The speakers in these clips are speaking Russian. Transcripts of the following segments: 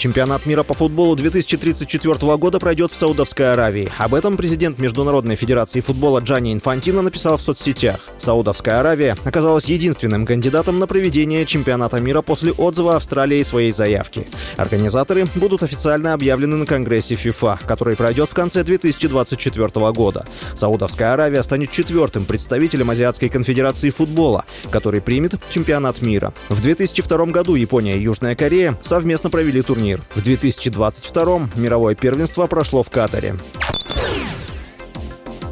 Чемпионат мира по футболу 2034 года пройдет в Саудовской Аравии. Об этом президент Международной Федерации футбола Джани Инфантино написал в соцсетях. Саудовская Аравия оказалась единственным кандидатом на проведение чемпионата мира после отзыва Австралии своей заявки. Организаторы будут официально объявлены на Конгрессе ФИФА, который пройдет в конце 2024 года. Саудовская Аравия станет четвертым представителем Азиатской конфедерации футбола, который примет чемпионат мира. В 2002 году Япония и Южная Корея совместно провели турнир турнир. В 2022 мировое первенство прошло в Катаре.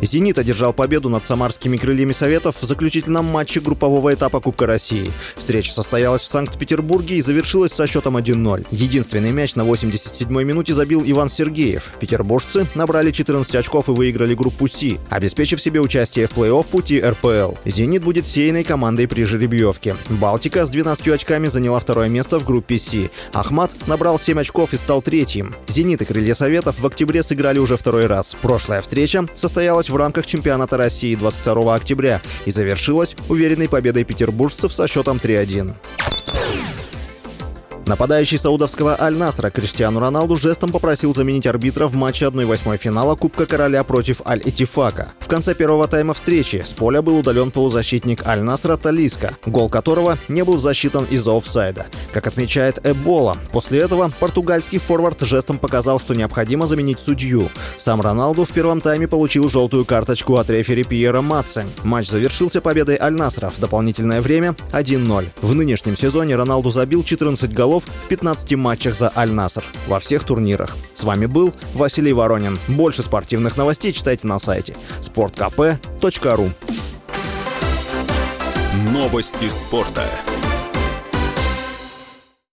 «Зенит» одержал победу над самарскими крыльями Советов в заключительном матче группового этапа Кубка России. Встреча состоялась в Санкт-Петербурге и завершилась со счетом 1-0. Единственный мяч на 87-й минуте забил Иван Сергеев. Петербуржцы набрали 14 очков и выиграли группу «Си», обеспечив себе участие в плей-офф пути РПЛ. «Зенит» будет сеянной командой при жеребьевке. «Балтика» с 12 очками заняла второе место в группе «Си». «Ахмат» набрал 7 очков и стал третьим. «Зенит» и «Крылья Советов» в октябре сыграли уже второй раз. Прошлая встреча в рамках чемпионата России 22 октября и завершилась уверенной победой петербуржцев со счетом 3-1. Нападающий саудовского Аль-Насра Криштиану Роналду жестом попросил заменить арбитра в матче 1-8 финала Кубка Короля против Аль-Этифака. В конце первого тайма встречи с поля был удален полузащитник Аль-Насра Талиска, гол которого не был засчитан из-за офсайда. Как отмечает Эбола, после этого португальский форвард жестом показал, что необходимо заменить судью. Сам Роналду в первом тайме получил желтую карточку от рефери Пьера Матсе. Матч завершился победой Аль-Насра в дополнительное время 1-0. В нынешнем сезоне Роналду забил 14 голов голов в 15 матчах за Аль-Наср во всех турнирах. С вами был Василий Воронин. Больше спортивных новостей читайте на сайте sportkp.ru Новости спорта.